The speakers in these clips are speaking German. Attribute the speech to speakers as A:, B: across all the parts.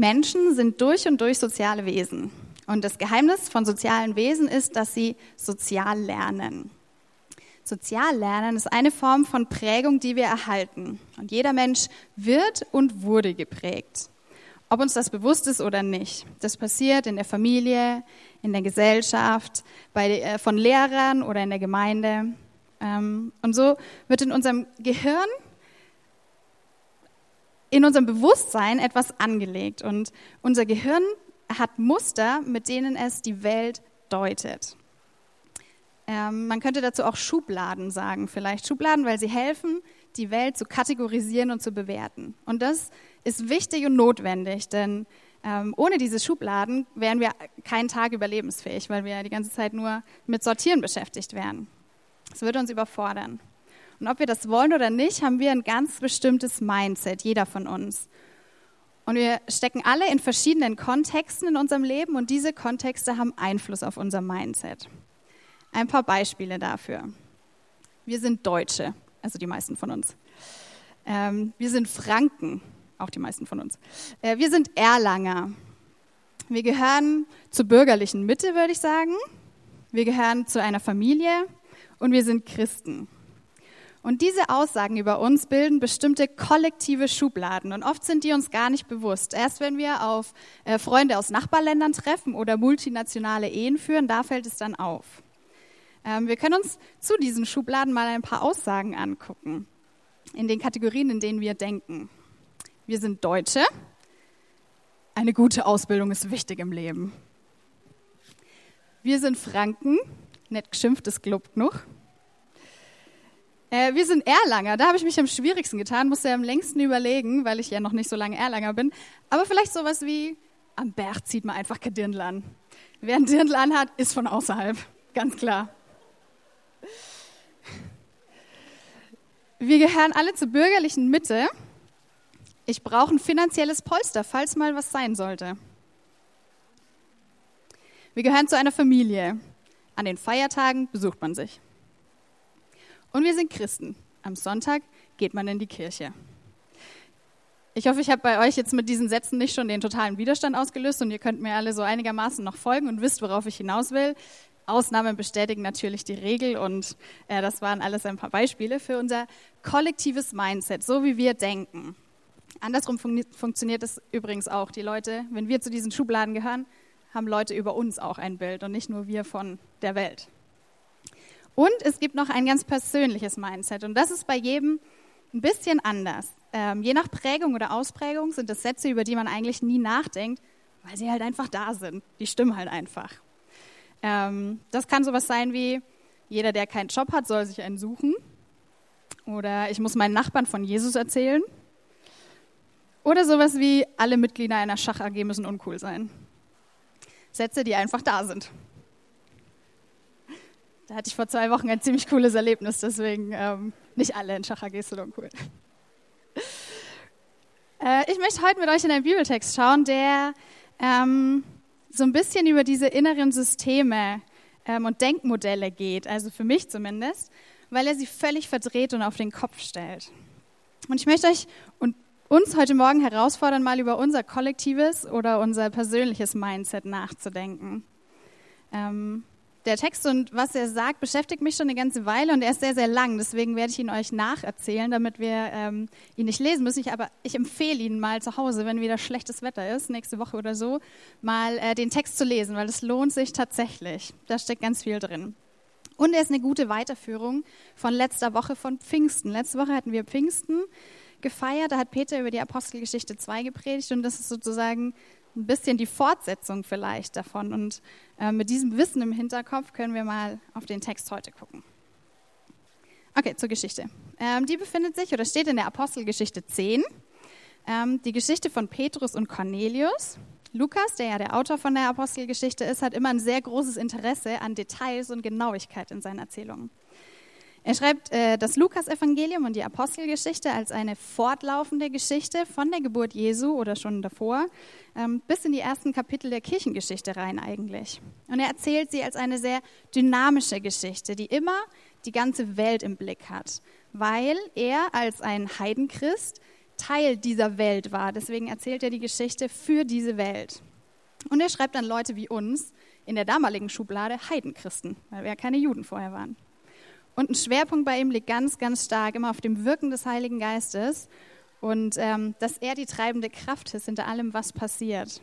A: Menschen sind durch und durch soziale Wesen. Und das Geheimnis von sozialen Wesen ist, dass sie sozial lernen. Soziallernen ist eine Form von Prägung, die wir erhalten. Und jeder Mensch wird und wurde geprägt. Ob uns das bewusst ist oder nicht. Das passiert in der Familie, in der Gesellschaft, bei, äh, von Lehrern oder in der Gemeinde. Ähm, und so wird in unserem Gehirn, in unserem Bewusstsein etwas angelegt. Und unser Gehirn hat Muster, mit denen es die Welt deutet. Ähm, man könnte dazu auch Schubladen sagen, vielleicht Schubladen, weil sie helfen, die Welt zu kategorisieren und zu bewerten. Und das ist wichtig und notwendig, denn ähm, ohne diese Schubladen wären wir keinen Tag überlebensfähig, weil wir die ganze Zeit nur mit Sortieren beschäftigt wären. Das würde uns überfordern. Und ob wir das wollen oder nicht, haben wir ein ganz bestimmtes Mindset, jeder von uns. Und wir stecken alle in verschiedenen Kontexten in unserem Leben und diese Kontexte haben Einfluss auf unser Mindset. Ein paar Beispiele dafür. Wir sind Deutsche, also die meisten von uns. Ähm, wir sind Franken, auch die meisten von uns. Äh, wir sind Erlanger. Wir gehören zur bürgerlichen Mitte, würde ich sagen. Wir gehören zu einer Familie und wir sind Christen. Und diese Aussagen über uns bilden bestimmte kollektive Schubladen und oft sind die uns gar nicht bewusst. Erst wenn wir auf äh, Freunde aus Nachbarländern treffen oder multinationale Ehen führen, da fällt es dann auf. Ähm, wir können uns zu diesen Schubladen mal ein paar Aussagen angucken, in den Kategorien, in denen wir denken. Wir sind Deutsche. Eine gute Ausbildung ist wichtig im Leben. Wir sind Franken. Nett geschimpft, es gelobt genug. Äh, wir sind Erlanger. Da habe ich mich am schwierigsten getan, musste ja am längsten überlegen, weil ich ja noch nicht so lange Erlanger bin. Aber vielleicht sowas wie, am Berg zieht man einfach kein Dirndl an. Wer ein Dirndl anhat, ist von außerhalb. Ganz klar. Wir gehören alle zur bürgerlichen Mitte. Ich brauche ein finanzielles Polster, falls mal was sein sollte. Wir gehören zu einer Familie. An den Feiertagen besucht man sich. Und wir sind Christen. Am Sonntag geht man in die Kirche. Ich hoffe, ich habe bei euch jetzt mit diesen Sätzen nicht schon den totalen Widerstand ausgelöst und ihr könnt mir alle so einigermaßen noch folgen und wisst, worauf ich hinaus will. Ausnahmen bestätigen natürlich die Regel und äh, das waren alles ein paar Beispiele für unser kollektives Mindset, so wie wir denken. Andersrum fun funktioniert es übrigens auch. Die Leute, wenn wir zu diesen Schubladen gehören, haben Leute über uns auch ein Bild und nicht nur wir von der Welt. Und es gibt noch ein ganz persönliches Mindset und das ist bei jedem ein bisschen anders. Ähm, je nach Prägung oder Ausprägung sind das Sätze, über die man eigentlich nie nachdenkt, weil sie halt einfach da sind. Die stimmen halt einfach. Ähm, das kann sowas sein wie, jeder, der keinen Job hat, soll sich einen suchen. Oder ich muss meinen Nachbarn von Jesus erzählen. Oder sowas wie, alle Mitglieder einer Schach AG müssen uncool sein. Sätze, die einfach da sind. Da hatte ich vor zwei Wochen ein ziemlich cooles Erlebnis, deswegen ähm, nicht alle in Schach AG uncool. Äh, ich möchte heute mit euch in einen Bibeltext schauen, der ähm, so ein bisschen über diese inneren Systeme ähm, und Denkmodelle geht, also für mich zumindest, weil er sie völlig verdreht und auf den Kopf stellt. Und ich möchte euch und uns heute Morgen herausfordern, mal über unser kollektives oder unser persönliches Mindset nachzudenken. Ähm, der Text und was er sagt, beschäftigt mich schon eine ganze Weile und er ist sehr, sehr lang. Deswegen werde ich ihn euch nacherzählen, damit wir ähm, ihn nicht lesen müssen. Ich, aber ich empfehle Ihnen mal zu Hause, wenn wieder schlechtes Wetter ist, nächste Woche oder so, mal äh, den Text zu lesen, weil es lohnt sich tatsächlich. Da steckt ganz viel drin. Und er ist eine gute Weiterführung von letzter Woche von Pfingsten. Letzte Woche hatten wir Pfingsten gefeiert. Da hat Peter über die Apostelgeschichte 2 gepredigt und das ist sozusagen ein bisschen die Fortsetzung vielleicht davon. Und äh, mit diesem Wissen im Hinterkopf können wir mal auf den Text heute gucken. Okay, zur Geschichte. Ähm, die befindet sich oder steht in der Apostelgeschichte 10. Ähm, die Geschichte von Petrus und Cornelius. Lukas, der ja der Autor von der Apostelgeschichte ist, hat immer ein sehr großes Interesse an Details und Genauigkeit in seinen Erzählungen. Er schreibt äh, das Lukas-Evangelium und die Apostelgeschichte als eine fortlaufende Geschichte von der Geburt Jesu oder schon davor ähm, bis in die ersten Kapitel der Kirchengeschichte rein eigentlich. Und er erzählt sie als eine sehr dynamische Geschichte, die immer die ganze Welt im Blick hat, weil er als ein Heidenchrist Teil dieser Welt war. Deswegen erzählt er die Geschichte für diese Welt. Und er schreibt dann Leute wie uns in der damaligen Schublade Heidenchristen, weil wir ja keine Juden vorher waren. Und ein Schwerpunkt bei ihm liegt ganz, ganz stark immer auf dem Wirken des Heiligen Geistes und ähm, dass er die treibende Kraft ist hinter allem, was passiert.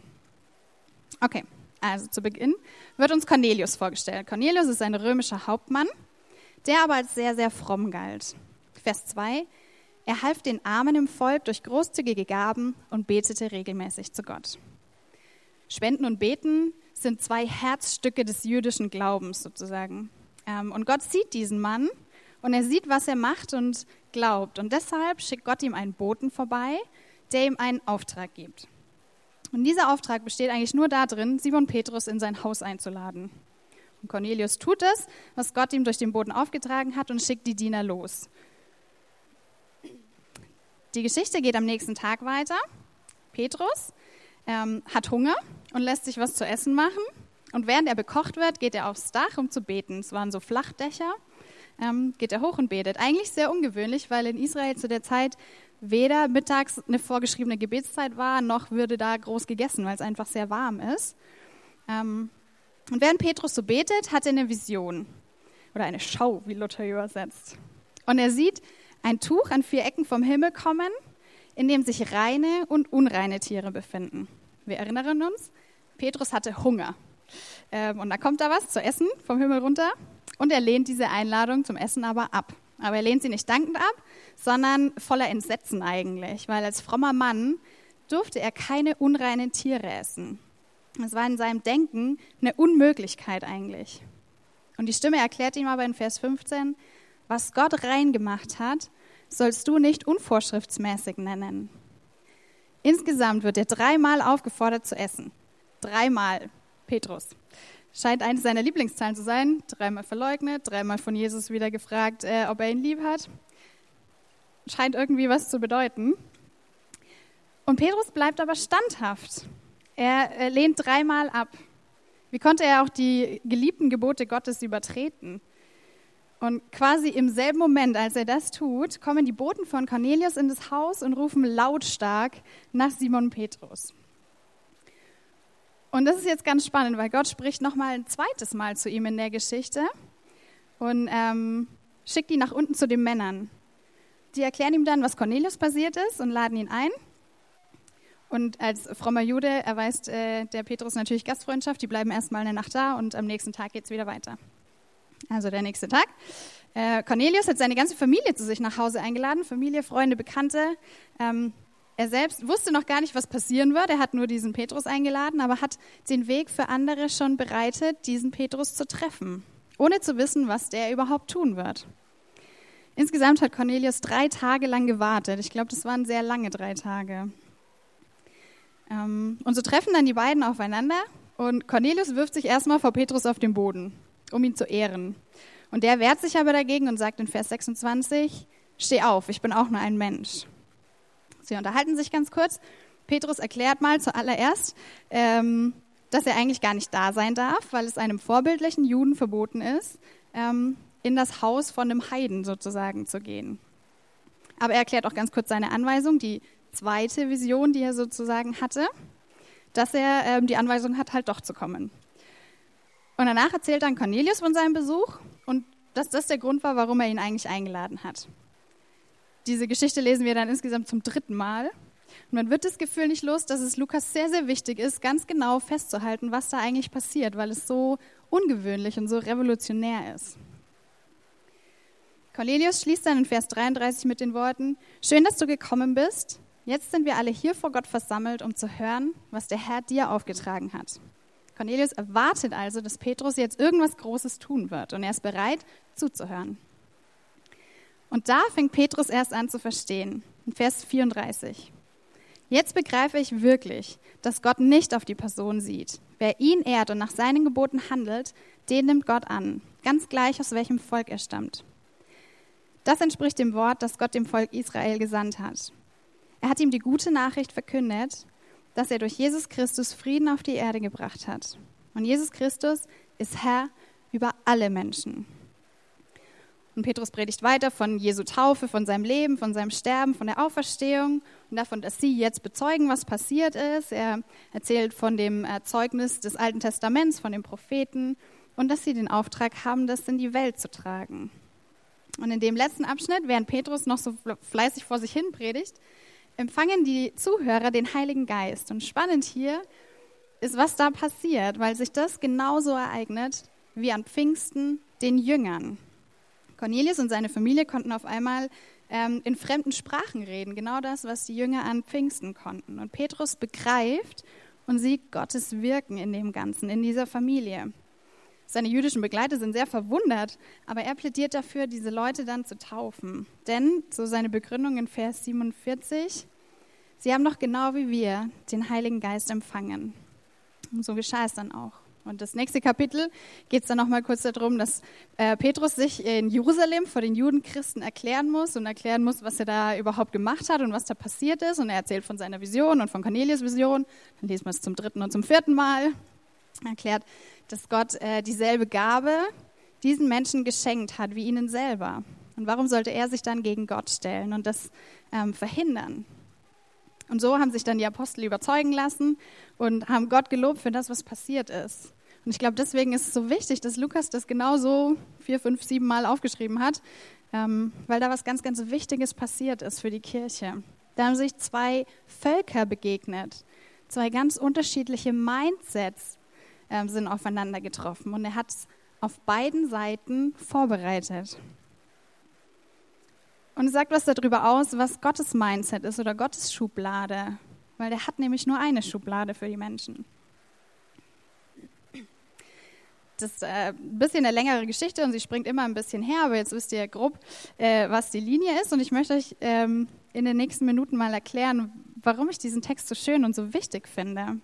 A: Okay, also zu Beginn wird uns Cornelius vorgestellt. Cornelius ist ein römischer Hauptmann, der aber als sehr, sehr fromm galt. Vers 2, er half den Armen im Volk durch großzügige Gaben und betete regelmäßig zu Gott. Spenden und Beten sind zwei Herzstücke des jüdischen Glaubens sozusagen. Ähm, und Gott sieht diesen Mann und er sieht, was er macht und glaubt. Und deshalb schickt Gott ihm einen Boten vorbei, der ihm einen Auftrag gibt. Und dieser Auftrag besteht eigentlich nur darin, Simon Petrus in sein Haus einzuladen. Und Cornelius tut es, was Gott ihm durch den Boden aufgetragen hat und schickt die Diener los. Die Geschichte geht am nächsten Tag weiter. Petrus ähm, hat Hunger und lässt sich was zu essen machen. Und während er bekocht wird, geht er aufs Dach, um zu beten. Es waren so Flachdächer. Ähm, geht er hoch und betet. Eigentlich sehr ungewöhnlich, weil in Israel zu der Zeit weder mittags eine vorgeschriebene Gebetszeit war, noch würde da groß gegessen, weil es einfach sehr warm ist. Ähm, und während Petrus so betet, hat er eine Vision oder eine Schau, wie Luther übersetzt. Und er sieht ein Tuch an vier Ecken vom Himmel kommen, in dem sich reine und unreine Tiere befinden. Wir erinnern uns, Petrus hatte Hunger. Ähm, und da kommt da was zu essen vom Himmel runter. Und er lehnt diese Einladung zum Essen aber ab. Aber er lehnt sie nicht dankend ab, sondern voller Entsetzen eigentlich, weil als frommer Mann durfte er keine unreinen Tiere essen. Das war in seinem Denken eine Unmöglichkeit eigentlich. Und die Stimme erklärt ihm aber in Vers 15, was Gott rein gemacht hat, sollst du nicht unvorschriftsmäßig nennen. Insgesamt wird er dreimal aufgefordert zu essen. Dreimal. Petrus. Scheint eines seiner Lieblingszahlen zu sein. Dreimal verleugnet, dreimal von Jesus wieder gefragt, äh, ob er ihn lieb hat. Scheint irgendwie was zu bedeuten. Und Petrus bleibt aber standhaft. Er, er lehnt dreimal ab. Wie konnte er auch die geliebten Gebote Gottes übertreten? Und quasi im selben Moment, als er das tut, kommen die Boten von Cornelius in das Haus und rufen lautstark nach Simon Petrus. Und das ist jetzt ganz spannend, weil Gott spricht nochmal ein zweites Mal zu ihm in der Geschichte und ähm, schickt ihn nach unten zu den Männern. Die erklären ihm dann, was Cornelius passiert ist und laden ihn ein. Und als frommer Jude erweist äh, der Petrus natürlich Gastfreundschaft. Die bleiben erstmal eine Nacht da und am nächsten Tag geht es wieder weiter. Also der nächste Tag. Äh, Cornelius hat seine ganze Familie zu sich nach Hause eingeladen, Familie, Freunde, Bekannte. Ähm, er selbst wusste noch gar nicht, was passieren wird. Er hat nur diesen Petrus eingeladen, aber hat den Weg für andere schon bereitet, diesen Petrus zu treffen, ohne zu wissen, was der überhaupt tun wird. Insgesamt hat Cornelius drei Tage lang gewartet. Ich glaube, das waren sehr lange drei Tage. Ähm, und so treffen dann die beiden aufeinander und Cornelius wirft sich erstmal vor Petrus auf den Boden um ihn zu ehren. Und der wehrt sich aber dagegen und sagt in Vers 26, steh auf, ich bin auch nur ein Mensch. Sie unterhalten sich ganz kurz. Petrus erklärt mal zuallererst, ähm, dass er eigentlich gar nicht da sein darf, weil es einem vorbildlichen Juden verboten ist, ähm, in das Haus von einem Heiden sozusagen zu gehen. Aber er erklärt auch ganz kurz seine Anweisung, die zweite Vision, die er sozusagen hatte, dass er ähm, die Anweisung hat, halt doch zu kommen. Und danach erzählt dann Cornelius von seinem Besuch und dass das der Grund war, warum er ihn eigentlich eingeladen hat. Diese Geschichte lesen wir dann insgesamt zum dritten Mal. Und man wird das Gefühl nicht los, dass es Lukas sehr, sehr wichtig ist, ganz genau festzuhalten, was da eigentlich passiert, weil es so ungewöhnlich und so revolutionär ist. Cornelius schließt dann in Vers 33 mit den Worten, Schön, dass du gekommen bist. Jetzt sind wir alle hier vor Gott versammelt, um zu hören, was der Herr dir aufgetragen hat. Cornelius erwartet also, dass Petrus jetzt irgendwas Großes tun wird und er ist bereit zuzuhören. Und da fängt Petrus erst an zu verstehen, in Vers 34. Jetzt begreife ich wirklich, dass Gott nicht auf die Person sieht. Wer ihn ehrt und nach seinen Geboten handelt, den nimmt Gott an, ganz gleich aus welchem Volk er stammt. Das entspricht dem Wort, das Gott dem Volk Israel gesandt hat. Er hat ihm die gute Nachricht verkündet dass er durch Jesus Christus Frieden auf die Erde gebracht hat. Und Jesus Christus ist Herr über alle Menschen. Und Petrus predigt weiter von Jesu Taufe, von seinem Leben, von seinem Sterben, von der Auferstehung und davon, dass sie jetzt bezeugen, was passiert ist. Er erzählt von dem Zeugnis des Alten Testaments, von den Propheten und dass sie den Auftrag haben, das in die Welt zu tragen. Und in dem letzten Abschnitt, während Petrus noch so fleißig vor sich hin predigt, empfangen die Zuhörer den Heiligen Geist. Und spannend hier ist, was da passiert, weil sich das genauso ereignet wie an Pfingsten den Jüngern. Cornelius und seine Familie konnten auf einmal ähm, in fremden Sprachen reden, genau das, was die Jünger an Pfingsten konnten. Und Petrus begreift und sieht Gottes Wirken in dem Ganzen, in dieser Familie. Seine jüdischen Begleiter sind sehr verwundert, aber er plädiert dafür, diese Leute dann zu taufen. Denn, so seine Begründung in Vers 47, sie haben noch genau wie wir den Heiligen Geist empfangen. Und so geschah es dann auch. Und das nächste Kapitel geht es dann nochmal kurz darum, dass äh, Petrus sich in Jerusalem vor den Judenchristen erklären muss und erklären muss, was er da überhaupt gemacht hat und was da passiert ist. Und er erzählt von seiner Vision und von Cornelius Vision. Dann lesen wir es zum dritten und zum vierten Mal. Er erklärt, dass Gott äh, dieselbe Gabe diesen Menschen geschenkt hat wie ihnen selber. Und warum sollte er sich dann gegen Gott stellen und das ähm, verhindern? Und so haben sich dann die Apostel überzeugen lassen und haben Gott gelobt für das, was passiert ist. Und ich glaube, deswegen ist es so wichtig, dass Lukas das genauso vier, fünf, sieben Mal aufgeschrieben hat, ähm, weil da was ganz, ganz Wichtiges passiert ist für die Kirche. Da haben sich zwei Völker begegnet, zwei ganz unterschiedliche Mindsets ähm, sind aufeinander getroffen und er hat es auf beiden Seiten vorbereitet. Und sagt was darüber aus, was Gottes Mindset ist oder Gottes Schublade, weil der hat nämlich nur eine Schublade für die Menschen das ist äh, ein bisschen eine längere Geschichte und sie springt immer ein bisschen her, aber jetzt wisst ihr grob, äh, was die Linie ist. Und ich möchte euch ähm, in den nächsten Minuten mal erklären, warum ich diesen Text so schön und so wichtig finde.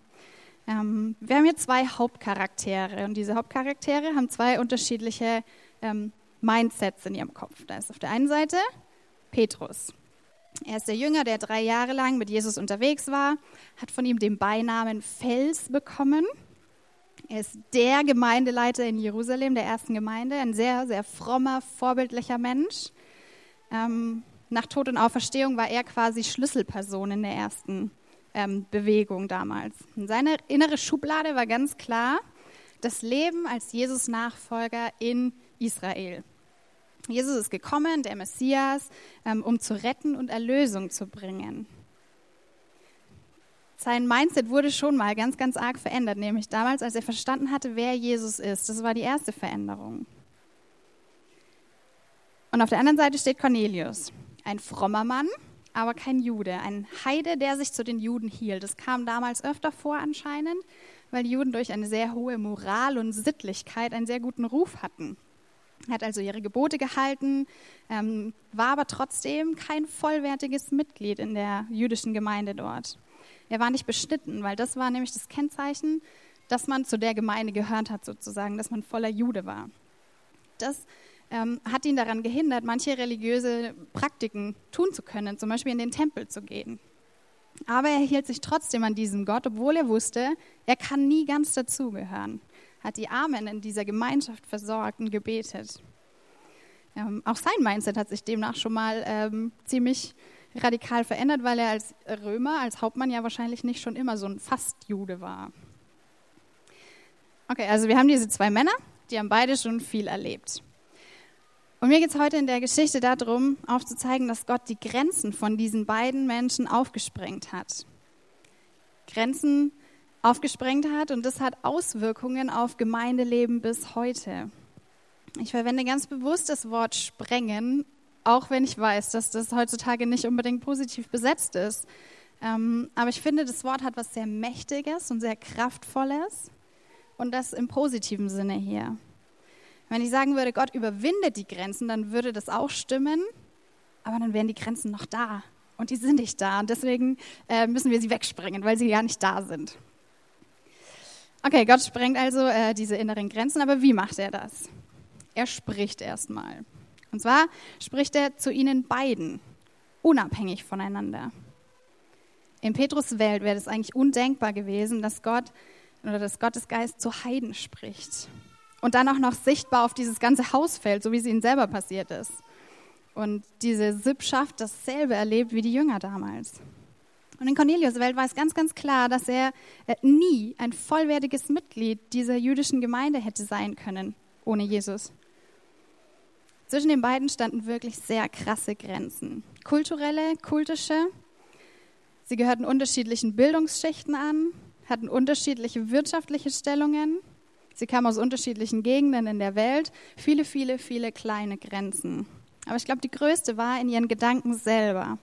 A: Ähm, wir haben hier zwei Hauptcharaktere und diese Hauptcharaktere haben zwei unterschiedliche ähm, Mindsets in ihrem Kopf. Da ist auf der einen Seite Petrus. Er ist der Jünger, der drei Jahre lang mit Jesus unterwegs war, hat von ihm den Beinamen Fels bekommen. Er ist der Gemeindeleiter in Jerusalem, der ersten Gemeinde, ein sehr, sehr frommer, vorbildlicher Mensch. Ähm, nach Tod und Auferstehung war er quasi Schlüsselperson in der ersten ähm, Bewegung damals. Und seine innere Schublade war ganz klar, das Leben als Jesus-Nachfolger in Israel. Jesus ist gekommen, der Messias, ähm, um zu retten und Erlösung zu bringen sein Mindset wurde schon mal ganz, ganz arg verändert, nämlich damals, als er verstanden hatte, wer Jesus ist. Das war die erste Veränderung. Und auf der anderen Seite steht Cornelius, ein frommer Mann, aber kein Jude, ein Heide, der sich zu den Juden hielt. Das kam damals öfter vor anscheinend, weil die Juden durch eine sehr hohe Moral und Sittlichkeit einen sehr guten Ruf hatten. Er hat also ihre Gebote gehalten, ähm, war aber trotzdem kein vollwertiges Mitglied in der jüdischen Gemeinde dort. Er war nicht beschnitten, weil das war nämlich das Kennzeichen, dass man zu der Gemeinde gehört hat, sozusagen, dass man voller Jude war. Das ähm, hat ihn daran gehindert, manche religiöse Praktiken tun zu können, zum Beispiel in den Tempel zu gehen. Aber er hielt sich trotzdem an diesem Gott, obwohl er wusste, er kann nie ganz dazugehören. Hat die Armen in dieser Gemeinschaft versorgt und gebetet. Ähm, auch sein Mindset hat sich demnach schon mal ähm, ziemlich radikal verändert, weil er als Römer, als Hauptmann ja wahrscheinlich nicht schon immer so ein Fastjude war. Okay, also wir haben diese zwei Männer, die haben beide schon viel erlebt. Und mir geht es heute in der Geschichte darum, aufzuzeigen, dass Gott die Grenzen von diesen beiden Menschen aufgesprengt hat. Grenzen aufgesprengt hat und das hat Auswirkungen auf Gemeindeleben bis heute. Ich verwende ganz bewusst das Wort sprengen, auch wenn ich weiß, dass das heutzutage nicht unbedingt positiv besetzt ist. Ähm, aber ich finde, das Wort hat was sehr Mächtiges und sehr Kraftvolles und das im positiven Sinne hier. Wenn ich sagen würde, Gott überwindet die Grenzen, dann würde das auch stimmen, aber dann wären die Grenzen noch da und die sind nicht da und deswegen äh, müssen wir sie wegsprengen, weil sie gar nicht da sind. Okay, Gott sprengt also äh, diese inneren Grenzen, aber wie macht er das? Er spricht erstmal. Und zwar spricht er zu ihnen beiden, unabhängig voneinander. In Petrus Welt wäre es eigentlich undenkbar gewesen, dass Gott oder dass Gottes Geist zu Heiden spricht. Und dann auch noch sichtbar auf dieses ganze Haus fällt, so wie es ihnen selber passiert ist. Und diese Sippschaft dasselbe erlebt wie die Jünger damals. Und in Cornelius Welt war es ganz, ganz klar, dass er äh, nie ein vollwertiges Mitglied dieser jüdischen Gemeinde hätte sein können ohne Jesus. Zwischen den beiden standen wirklich sehr krasse Grenzen. Kulturelle, kultische. Sie gehörten unterschiedlichen Bildungsschichten an, hatten unterschiedliche wirtschaftliche Stellungen. Sie kamen aus unterschiedlichen Gegenden in der Welt. Viele, viele, viele kleine Grenzen. Aber ich glaube, die größte war in ihren Gedanken selber.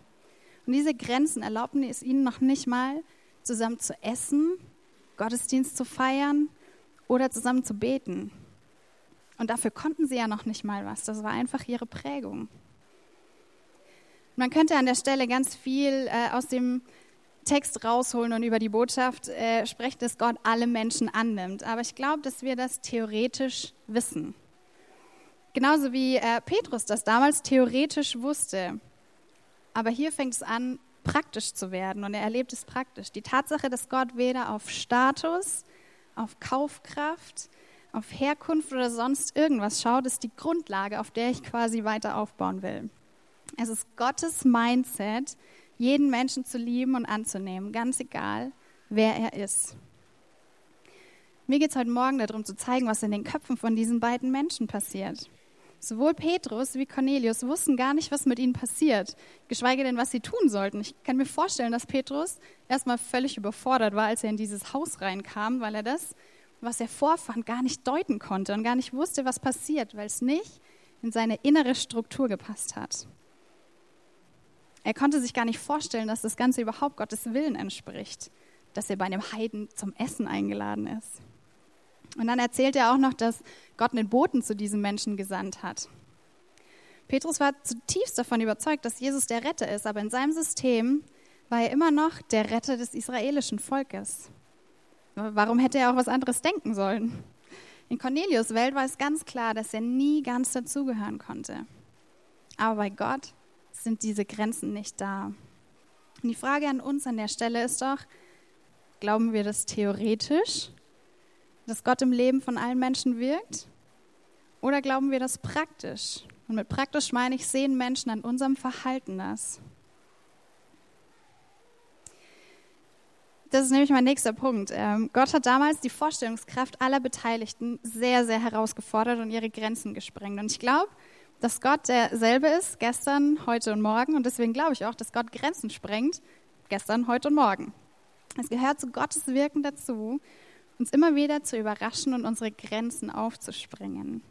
A: Und diese Grenzen erlaubten es ihnen noch nicht mal, zusammen zu essen, Gottesdienst zu feiern oder zusammen zu beten. Und dafür konnten sie ja noch nicht mal was. Das war einfach ihre Prägung. Man könnte an der Stelle ganz viel äh, aus dem Text rausholen und über die Botschaft äh, sprechen, dass Gott alle Menschen annimmt. Aber ich glaube, dass wir das theoretisch wissen. Genauso wie äh, Petrus das damals theoretisch wusste. Aber hier fängt es an, praktisch zu werden und er erlebt es praktisch. Die Tatsache, dass Gott weder auf Status, auf Kaufkraft, auf Herkunft oder sonst irgendwas schaut, ist die Grundlage, auf der ich quasi weiter aufbauen will. Es ist Gottes Mindset, jeden Menschen zu lieben und anzunehmen, ganz egal, wer er ist. Mir geht es heute Morgen darum zu zeigen, was in den Köpfen von diesen beiden Menschen passiert. Sowohl Petrus wie Cornelius wussten gar nicht, was mit ihnen passiert, geschweige denn, was sie tun sollten. Ich kann mir vorstellen, dass Petrus erstmal völlig überfordert war, als er in dieses Haus reinkam, weil er das, was er vorfand, gar nicht deuten konnte und gar nicht wusste, was passiert, weil es nicht in seine innere Struktur gepasst hat. Er konnte sich gar nicht vorstellen, dass das Ganze überhaupt Gottes Willen entspricht, dass er bei einem Heiden zum Essen eingeladen ist. Und dann erzählt er auch noch, dass Gott einen Boten zu diesem Menschen gesandt hat. Petrus war zutiefst davon überzeugt, dass Jesus der Retter ist, aber in seinem System war er immer noch der Retter des israelischen Volkes. Warum hätte er auch was anderes denken sollen? In Cornelius Welt war es ganz klar, dass er nie ganz dazugehören konnte. Aber bei Gott sind diese Grenzen nicht da. Und die Frage an uns an der Stelle ist doch, glauben wir das theoretisch dass Gott im Leben von allen Menschen wirkt? Oder glauben wir das praktisch? Und mit praktisch meine ich, sehen Menschen an unserem Verhalten das. Das ist nämlich mein nächster Punkt. Ähm, Gott hat damals die Vorstellungskraft aller Beteiligten sehr, sehr herausgefordert und ihre Grenzen gesprengt. Und ich glaube, dass Gott derselbe ist, gestern, heute und morgen. Und deswegen glaube ich auch, dass Gott Grenzen sprengt, gestern, heute und morgen. Es gehört zu Gottes Wirken dazu, uns immer wieder zu überraschen und unsere Grenzen aufzuspringen.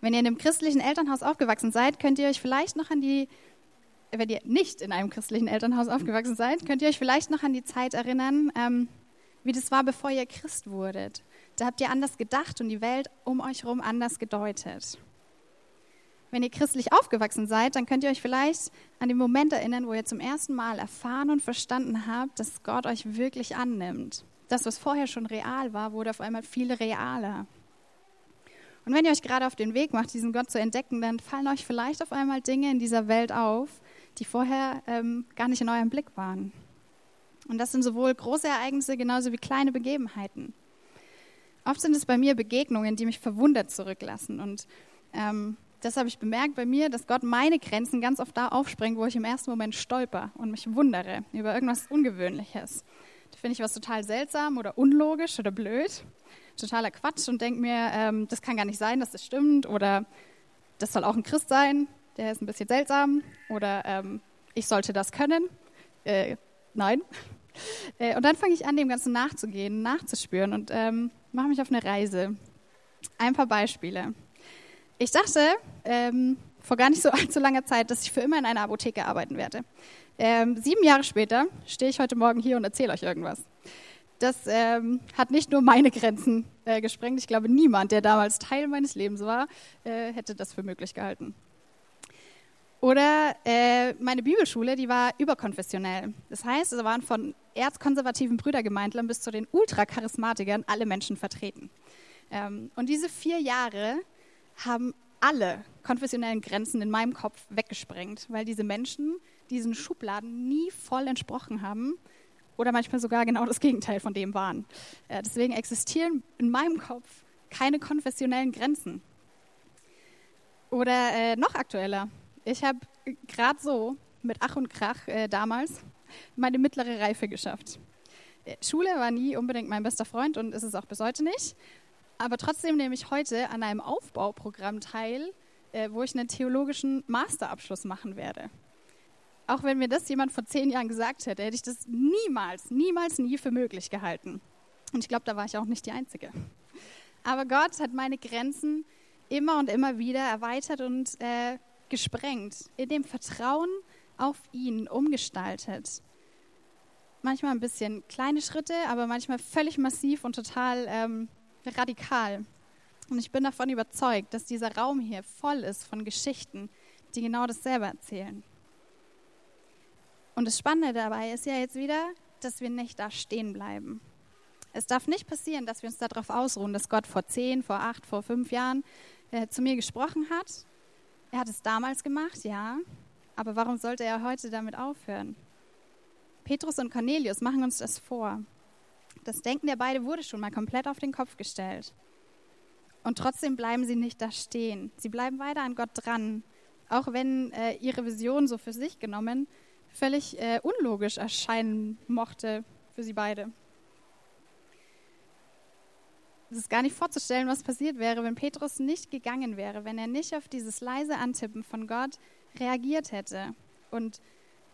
A: Wenn ihr in einem christlichen Elternhaus aufgewachsen seid, könnt ihr euch vielleicht noch an die, wenn ihr nicht in einem christlichen Elternhaus aufgewachsen seid, könnt ihr euch vielleicht noch an die Zeit erinnern, ähm, wie das war, bevor ihr Christ wurdet. Da habt ihr anders gedacht und die Welt um euch herum anders gedeutet. Wenn ihr christlich aufgewachsen seid, dann könnt ihr euch vielleicht an den Moment erinnern, wo ihr zum ersten Mal erfahren und verstanden habt, dass Gott euch wirklich annimmt das, was vorher schon real war, wurde auf einmal viel realer. Und wenn ihr euch gerade auf den Weg macht, diesen Gott zu entdecken, dann fallen euch vielleicht auf einmal Dinge in dieser Welt auf, die vorher ähm, gar nicht in eurem Blick waren. Und das sind sowohl große Ereignisse genauso wie kleine Begebenheiten. Oft sind es bei mir Begegnungen, die mich verwundert zurücklassen. Und ähm, das habe ich bemerkt bei mir, dass Gott meine Grenzen ganz oft da aufspringt, wo ich im ersten Moment stolper und mich wundere über irgendwas Ungewöhnliches finde ich was total seltsam oder unlogisch oder blöd, totaler Quatsch und denke mir, ähm, das kann gar nicht sein, dass das stimmt oder das soll auch ein Christ sein, der ist ein bisschen seltsam oder ähm, ich sollte das können. Äh, nein. Äh, und dann fange ich an, dem Ganzen nachzugehen, nachzuspüren und ähm, mache mich auf eine Reise. Ein paar Beispiele. Ich dachte ähm, vor gar nicht so allzu langer Zeit, dass ich für immer in einer Apotheke arbeiten werde. Ähm, sieben Jahre später stehe ich heute Morgen hier und erzähle euch irgendwas. Das ähm, hat nicht nur meine Grenzen äh, gesprengt. Ich glaube, niemand, der damals Teil meines Lebens war, äh, hätte das für möglich gehalten. Oder äh, meine Bibelschule, die war überkonfessionell. Das heißt, es waren von erzkonservativen Brüdergemeindlern bis zu den Ultracharismatikern alle Menschen vertreten. Ähm, und diese vier Jahre haben alle konfessionellen Grenzen in meinem Kopf weggesprengt, weil diese Menschen diesen Schubladen nie voll entsprochen haben oder manchmal sogar genau das Gegenteil von dem waren. Äh, deswegen existieren in meinem Kopf keine konfessionellen Grenzen. Oder äh, noch aktueller. Ich habe gerade so mit Ach und Krach äh, damals, meine mittlere Reife geschafft. Äh, Schule war nie unbedingt mein bester Freund und ist es auch bis heute nicht. Aber trotzdem nehme ich heute an einem Aufbauprogramm teil, äh, wo ich einen theologischen Masterabschluss machen werde. Auch wenn mir das jemand vor zehn Jahren gesagt hätte, hätte ich das niemals, niemals, nie für möglich gehalten. Und ich glaube, da war ich auch nicht die Einzige. Aber Gott hat meine Grenzen immer und immer wieder erweitert und äh, gesprengt, in dem Vertrauen auf ihn umgestaltet. Manchmal ein bisschen kleine Schritte, aber manchmal völlig massiv und total ähm, radikal. Und ich bin davon überzeugt, dass dieser Raum hier voll ist von Geschichten, die genau dasselbe erzählen. Und das Spannende dabei ist ja jetzt wieder, dass wir nicht da stehen bleiben. Es darf nicht passieren, dass wir uns darauf ausruhen, dass Gott vor zehn, vor acht, vor fünf Jahren äh, zu mir gesprochen hat. Er hat es damals gemacht, ja. Aber warum sollte er heute damit aufhören? Petrus und Cornelius machen uns das vor. Das Denken der beiden wurde schon mal komplett auf den Kopf gestellt. Und trotzdem bleiben sie nicht da stehen. Sie bleiben weiter an Gott dran, auch wenn äh, ihre Vision so für sich genommen völlig äh, unlogisch erscheinen mochte für sie beide. Es ist gar nicht vorzustellen, was passiert wäre, wenn Petrus nicht gegangen wäre, wenn er nicht auf dieses leise Antippen von Gott reagiert hätte und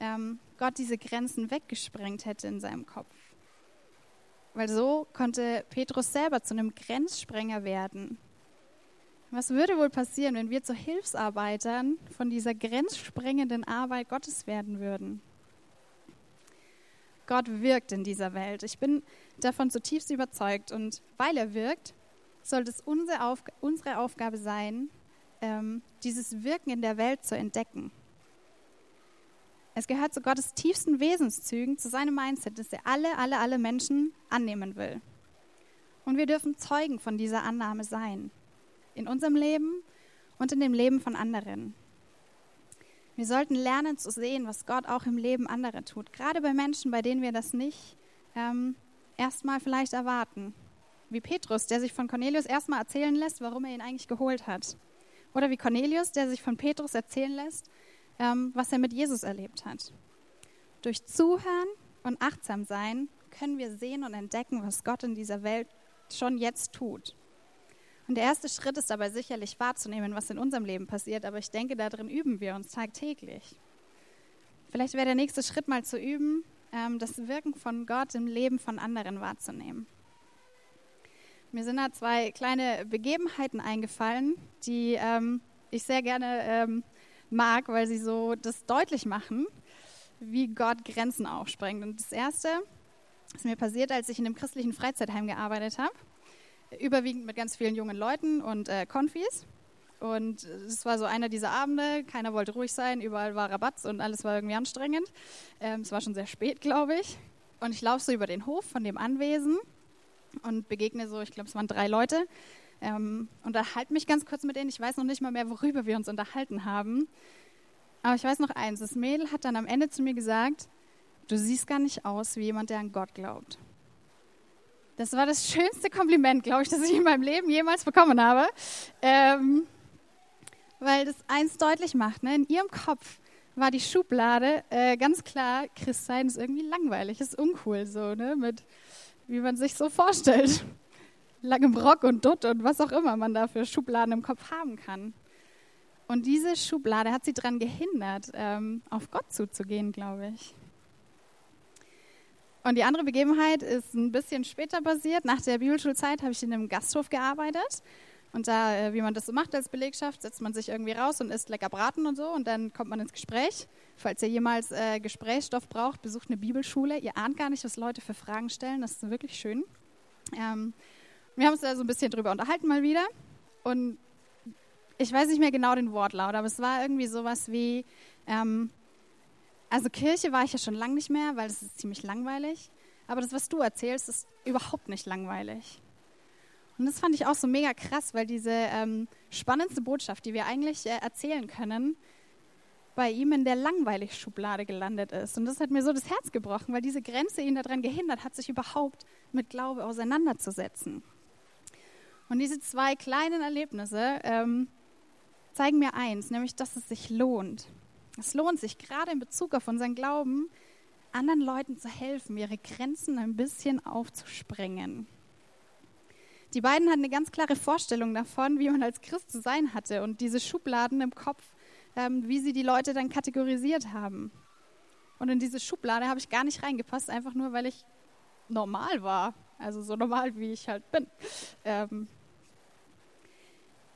A: ähm, Gott diese Grenzen weggesprengt hätte in seinem Kopf. Weil so konnte Petrus selber zu einem Grenzsprenger werden. Was würde wohl passieren, wenn wir zu Hilfsarbeitern von dieser grenzsprengenden Arbeit Gottes werden würden? Gott wirkt in dieser Welt. Ich bin davon zutiefst überzeugt. Und weil er wirkt, sollte es unsere, Auf unsere Aufgabe sein, ähm, dieses Wirken in der Welt zu entdecken. Es gehört zu Gottes tiefsten Wesenszügen, zu seinem Mindset, dass er alle, alle, alle Menschen annehmen will. Und wir dürfen Zeugen von dieser Annahme sein. In unserem Leben und in dem Leben von anderen. Wir sollten lernen zu sehen, was Gott auch im Leben anderer tut. Gerade bei Menschen, bei denen wir das nicht ähm, erstmal vielleicht erwarten. Wie Petrus, der sich von Cornelius erstmal erzählen lässt, warum er ihn eigentlich geholt hat. Oder wie Cornelius, der sich von Petrus erzählen lässt, ähm, was er mit Jesus erlebt hat. Durch Zuhören und achtsam sein können wir sehen und entdecken, was Gott in dieser Welt schon jetzt tut. Und der erste Schritt ist dabei sicherlich wahrzunehmen, was in unserem Leben passiert, aber ich denke, darin üben wir uns tagtäglich. Vielleicht wäre der nächste Schritt mal zu üben, das Wirken von Gott im Leben von anderen wahrzunehmen. Mir sind da zwei kleine Begebenheiten eingefallen, die ähm, ich sehr gerne ähm, mag, weil sie so das deutlich machen, wie Gott Grenzen aufsprengt. Und das erste ist mir passiert, als ich in einem christlichen Freizeitheim gearbeitet habe überwiegend mit ganz vielen jungen Leuten und äh, Konfis. Und es war so einer dieser Abende, keiner wollte ruhig sein, überall war Rabatz und alles war irgendwie anstrengend. Ähm, es war schon sehr spät, glaube ich. Und ich laufe so über den Hof von dem Anwesen und begegne so, ich glaube, es waren drei Leute. Ähm, unterhalte mich ganz kurz mit denen. Ich weiß noch nicht mal mehr, worüber wir uns unterhalten haben. Aber ich weiß noch eins: Das Mädel hat dann am Ende zu mir gesagt: Du siehst gar nicht aus wie jemand, der an Gott glaubt. Das war das schönste Kompliment, glaube ich, das ich in meinem Leben jemals bekommen habe. Ähm, weil das eins deutlich macht. Ne? In ihrem Kopf war die Schublade äh, ganz klar, Christsein ist irgendwie langweilig, ist uncool so, ne? mit wie man sich so vorstellt. Langem Rock und Dutt und was auch immer man da für Schubladen im Kopf haben kann. Und diese Schublade hat sie daran gehindert, ähm, auf Gott zuzugehen, glaube ich. Und die andere Begebenheit ist ein bisschen später basiert. Nach der Bibelschulzeit habe ich in einem Gasthof gearbeitet. Und da, äh, wie man das so macht als Belegschaft, setzt man sich irgendwie raus und isst lecker Braten und so. Und dann kommt man ins Gespräch. Falls ihr jemals äh, Gesprächsstoff braucht, besucht eine Bibelschule. Ihr ahnt gar nicht, was Leute für Fragen stellen. Das ist wirklich schön. Ähm, wir haben uns da so ein bisschen drüber unterhalten mal wieder. Und ich weiß nicht mehr genau den Wortlaut, aber es war irgendwie sowas wie, ähm, also Kirche war ich ja schon lange nicht mehr, weil es ist ziemlich langweilig. Aber das, was du erzählst, ist überhaupt nicht langweilig. Und das fand ich auch so mega krass, weil diese ähm, spannendste Botschaft, die wir eigentlich äh, erzählen können, bei ihm in der langweilig Schublade gelandet ist. Und das hat mir so das Herz gebrochen, weil diese Grenze ihn daran gehindert hat, sich überhaupt mit Glaube auseinanderzusetzen. Und diese zwei kleinen Erlebnisse ähm, zeigen mir eins, nämlich, dass es sich lohnt, es lohnt sich gerade in Bezug auf unseren Glauben, anderen Leuten zu helfen, ihre Grenzen ein bisschen aufzusprengen. Die beiden hatten eine ganz klare Vorstellung davon, wie man als Christ zu sein hatte und diese Schubladen im Kopf, ähm, wie sie die Leute dann kategorisiert haben. Und in diese Schublade habe ich gar nicht reingepasst, einfach nur, weil ich normal war. Also so normal, wie ich halt bin. Ähm,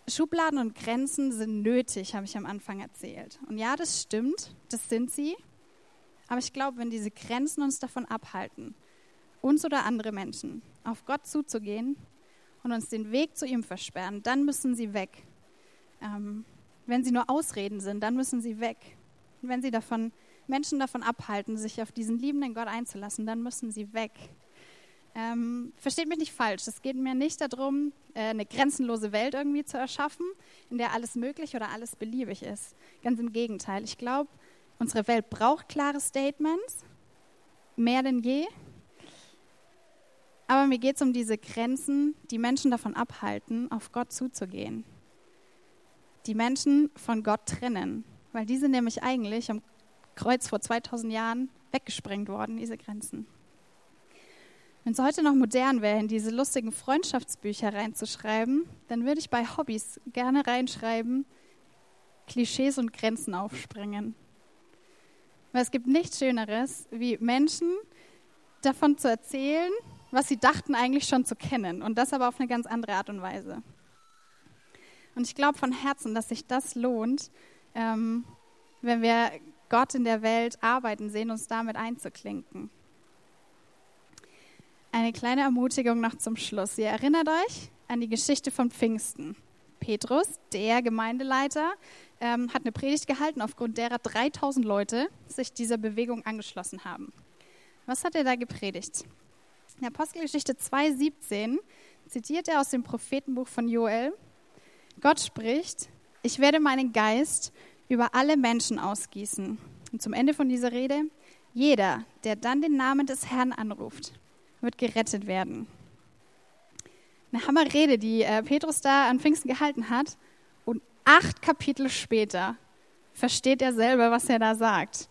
A: Schubladen und Grenzen sind nötig, habe ich am Anfang erzählt. Und ja, das stimmt, das sind sie. Aber ich glaube, wenn diese Grenzen uns davon abhalten, uns oder andere Menschen auf Gott zuzugehen und uns den Weg zu ihm versperren, dann müssen sie weg. Ähm, wenn sie nur Ausreden sind, dann müssen sie weg. Und wenn sie davon, Menschen davon abhalten, sich auf diesen liebenden Gott einzulassen, dann müssen sie weg. Ähm, versteht mich nicht falsch, es geht mir nicht darum, äh, eine grenzenlose Welt irgendwie zu erschaffen, in der alles möglich oder alles beliebig ist. Ganz im Gegenteil. Ich glaube, unsere Welt braucht klare Statements, mehr denn je. Aber mir geht es um diese Grenzen, die Menschen davon abhalten, auf Gott zuzugehen. Die Menschen von Gott trennen, weil die sind nämlich eigentlich am Kreuz vor 2000 Jahren weggesprengt worden, diese Grenzen. Wenn es heute noch modern wäre, in diese lustigen Freundschaftsbücher reinzuschreiben, dann würde ich bei Hobbys gerne reinschreiben, Klischees und Grenzen aufspringen. Weil es gibt nichts Schöneres, wie Menschen davon zu erzählen, was sie dachten eigentlich schon zu kennen. Und das aber auf eine ganz andere Art und Weise. Und ich glaube von Herzen, dass sich das lohnt, ähm, wenn wir Gott in der Welt arbeiten sehen, uns damit einzuklinken. Eine kleine Ermutigung noch zum Schluss. Ihr erinnert euch an die Geschichte von Pfingsten. Petrus, der Gemeindeleiter, ähm, hat eine Predigt gehalten, aufgrund derer 3000 Leute sich dieser Bewegung angeschlossen haben. Was hat er da gepredigt? In Apostelgeschichte 2,17 zitiert er aus dem Prophetenbuch von Joel: Gott spricht, ich werde meinen Geist über alle Menschen ausgießen. Und zum Ende von dieser Rede, jeder, der dann den Namen des Herrn anruft, wird gerettet werden. Eine Hammerrede, die äh, Petrus da an Pfingsten gehalten hat. Und acht Kapitel später versteht er selber, was er da sagt.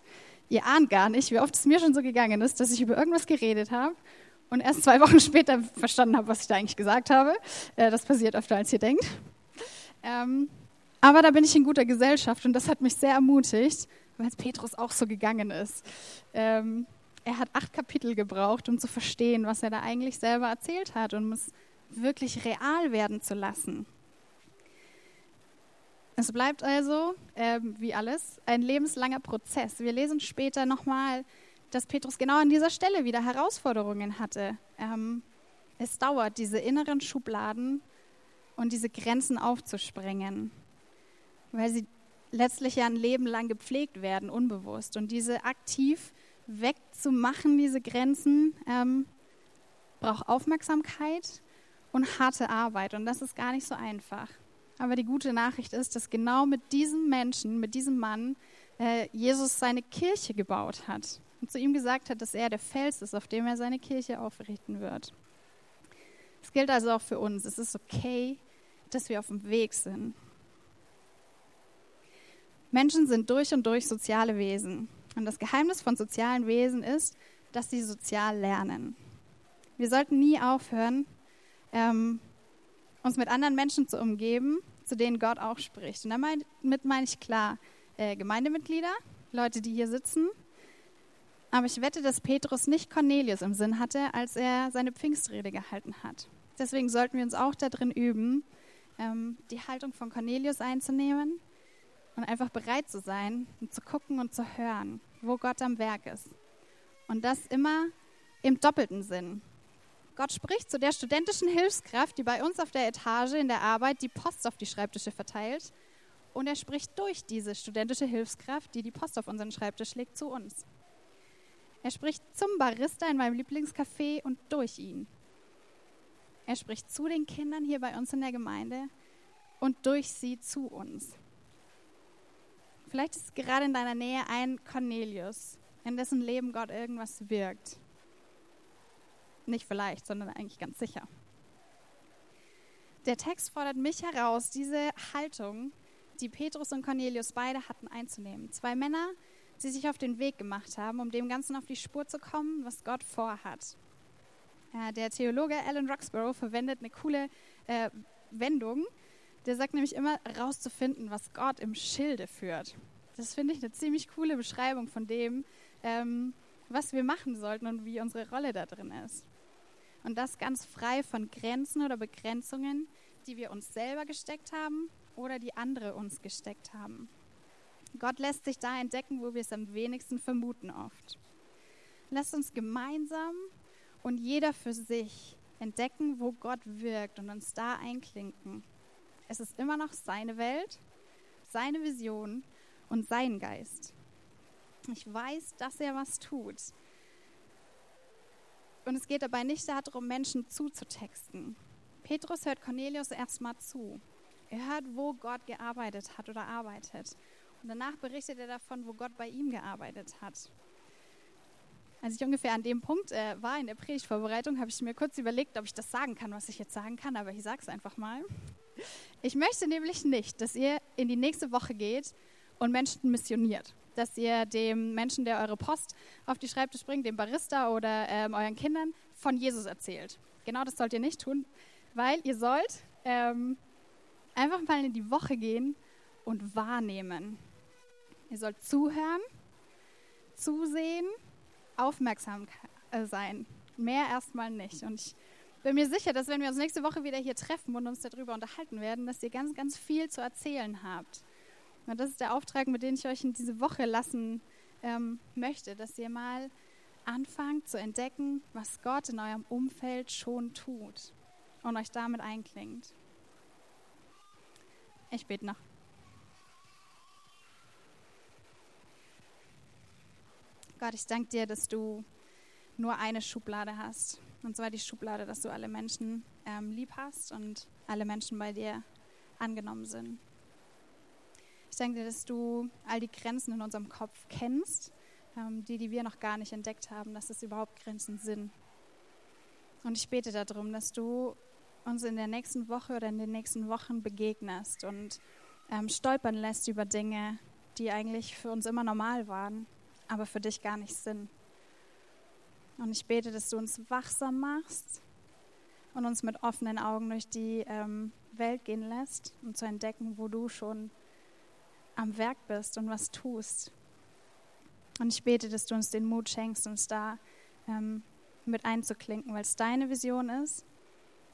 A: Ihr ahnt gar nicht, wie oft es mir schon so gegangen ist, dass ich über irgendwas geredet habe und erst zwei Wochen später verstanden habe, was ich da eigentlich gesagt habe. Äh, das passiert öfter, als ihr denkt. Ähm, aber da bin ich in guter Gesellschaft und das hat mich sehr ermutigt, weil es Petrus auch so gegangen ist. Ähm, er hat acht Kapitel gebraucht, um zu verstehen, was er da eigentlich selber erzählt hat und um es wirklich real werden zu lassen. Es bleibt also, äh, wie alles, ein lebenslanger Prozess. Wir lesen später nochmal, dass Petrus genau an dieser Stelle wieder Herausforderungen hatte. Ähm, es dauert, diese inneren Schubladen und diese Grenzen aufzusprengen, weil sie letztlich ja ein Leben lang gepflegt werden, unbewusst. Und diese aktiv wegzumachen, diese Grenzen, ähm, braucht Aufmerksamkeit und harte Arbeit. Und das ist gar nicht so einfach. Aber die gute Nachricht ist, dass genau mit diesem Menschen, mit diesem Mann, äh, Jesus seine Kirche gebaut hat und zu ihm gesagt hat, dass er der Fels ist, auf dem er seine Kirche aufrichten wird. Es gilt also auch für uns. Es ist okay, dass wir auf dem Weg sind. Menschen sind durch und durch soziale Wesen. Und das Geheimnis von sozialen Wesen ist, dass sie sozial lernen. Wir sollten nie aufhören, ähm, uns mit anderen Menschen zu umgeben, zu denen Gott auch spricht. Und damit meine ich klar äh, Gemeindemitglieder, Leute, die hier sitzen. Aber ich wette, dass Petrus nicht Cornelius im Sinn hatte, als er seine Pfingstrede gehalten hat. Deswegen sollten wir uns auch darin üben, ähm, die Haltung von Cornelius einzunehmen und einfach bereit zu sein und zu gucken und zu hören wo Gott am Werk ist. Und das immer im doppelten Sinn. Gott spricht zu der studentischen Hilfskraft, die bei uns auf der Etage in der Arbeit die Post auf die Schreibtische verteilt. Und er spricht durch diese studentische Hilfskraft, die die Post auf unseren Schreibtisch legt, zu uns. Er spricht zum Barista in meinem Lieblingscafé und durch ihn. Er spricht zu den Kindern hier bei uns in der Gemeinde und durch sie zu uns. Vielleicht ist gerade in deiner Nähe ein Cornelius, in dessen Leben Gott irgendwas wirkt. Nicht vielleicht, sondern eigentlich ganz sicher. Der Text fordert mich heraus, diese Haltung, die Petrus und Cornelius beide hatten, einzunehmen. Zwei Männer, sie sich auf den Weg gemacht haben, um dem Ganzen auf die Spur zu kommen, was Gott vorhat. Äh, der Theologe Alan Roxborough verwendet eine coole äh, Wendung. Der sagt nämlich immer, rauszufinden, was Gott im Schilde führt. Das finde ich eine ziemlich coole Beschreibung von dem, ähm, was wir machen sollten und wie unsere Rolle da drin ist. Und das ganz frei von Grenzen oder Begrenzungen, die wir uns selber gesteckt haben oder die andere uns gesteckt haben. Gott lässt sich da entdecken, wo wir es am wenigsten vermuten oft. Lasst uns gemeinsam und jeder für sich entdecken, wo Gott wirkt und uns da einklinken. Es ist immer noch seine Welt, seine Vision und sein Geist. Ich weiß, dass er was tut. Und es geht dabei nicht darum, Menschen zuzutexten. Petrus hört Cornelius erstmal zu. Er hört, wo Gott gearbeitet hat oder arbeitet. Und danach berichtet er davon, wo Gott bei ihm gearbeitet hat. Als ich ungefähr an dem Punkt äh, war in der Predigtvorbereitung, habe ich mir kurz überlegt, ob ich das sagen kann, was ich jetzt sagen kann, aber ich sage es einfach mal. Ich möchte nämlich nicht, dass ihr in die nächste Woche geht und Menschen missioniert. Dass ihr dem Menschen, der eure Post auf die Schreibtisch bringt, dem Barista oder ähm, euren Kindern von Jesus erzählt. Genau das sollt ihr nicht tun, weil ihr sollt ähm, einfach mal in die Woche gehen und wahrnehmen. Ihr sollt zuhören, zusehen aufmerksam äh, sein. Mehr erstmal nicht. Und ich bin mir sicher, dass wenn wir uns nächste Woche wieder hier treffen und uns darüber unterhalten werden, dass ihr ganz, ganz viel zu erzählen habt. Und das ist der Auftrag, mit dem ich euch in diese Woche lassen ähm, möchte, dass ihr mal anfangt zu entdecken, was Gott in eurem Umfeld schon tut und euch damit einklingt. Ich bete noch. Gott, ich danke dir, dass du nur eine Schublade hast. Und zwar die Schublade, dass du alle Menschen ähm, lieb hast und alle Menschen bei dir angenommen sind. Ich danke dir, dass du all die Grenzen in unserem Kopf kennst, ähm, die, die wir noch gar nicht entdeckt haben, dass es überhaupt Grenzen sind. Und ich bete darum, dass du uns in der nächsten Woche oder in den nächsten Wochen begegnest und ähm, stolpern lässt über Dinge, die eigentlich für uns immer normal waren aber für dich gar nicht sind. Und ich bete, dass du uns wachsam machst und uns mit offenen Augen durch die ähm, Welt gehen lässt, um zu entdecken, wo du schon am Werk bist und was tust. Und ich bete, dass du uns den Mut schenkst, uns da ähm, mit einzuklinken, weil es deine Vision ist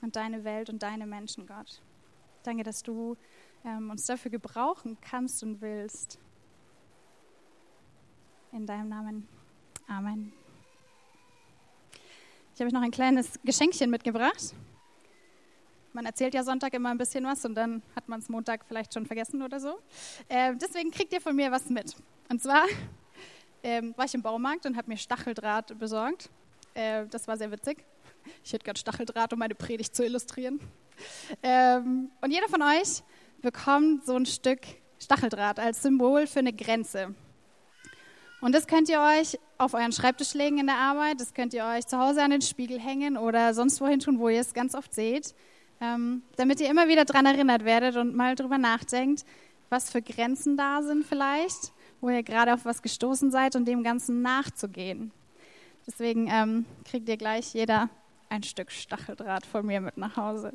A: und deine Welt und deine Menschen, Gott. Danke, dass du ähm, uns dafür gebrauchen kannst und willst. In deinem Namen. Amen. Ich habe euch noch ein kleines Geschenkchen mitgebracht. Man erzählt ja Sonntag immer ein bisschen was und dann hat man es Montag vielleicht schon vergessen oder so. Äh, deswegen kriegt ihr von mir was mit. Und zwar ähm, war ich im Baumarkt und habe mir Stacheldraht besorgt. Äh, das war sehr witzig. Ich hätte gerade Stacheldraht, um meine Predigt zu illustrieren. Ähm, und jeder von euch bekommt so ein Stück Stacheldraht als Symbol für eine Grenze. Und das könnt ihr euch auf euren Schreibtisch legen in der Arbeit, das könnt ihr euch zu Hause an den Spiegel hängen oder sonst wohin tun, wo ihr es ganz oft seht, ähm, damit ihr immer wieder daran erinnert werdet und mal drüber nachdenkt, was für Grenzen da sind vielleicht, wo ihr gerade auf was gestoßen seid und dem Ganzen nachzugehen. Deswegen ähm, kriegt ihr gleich jeder ein Stück Stacheldraht von mir mit nach Hause.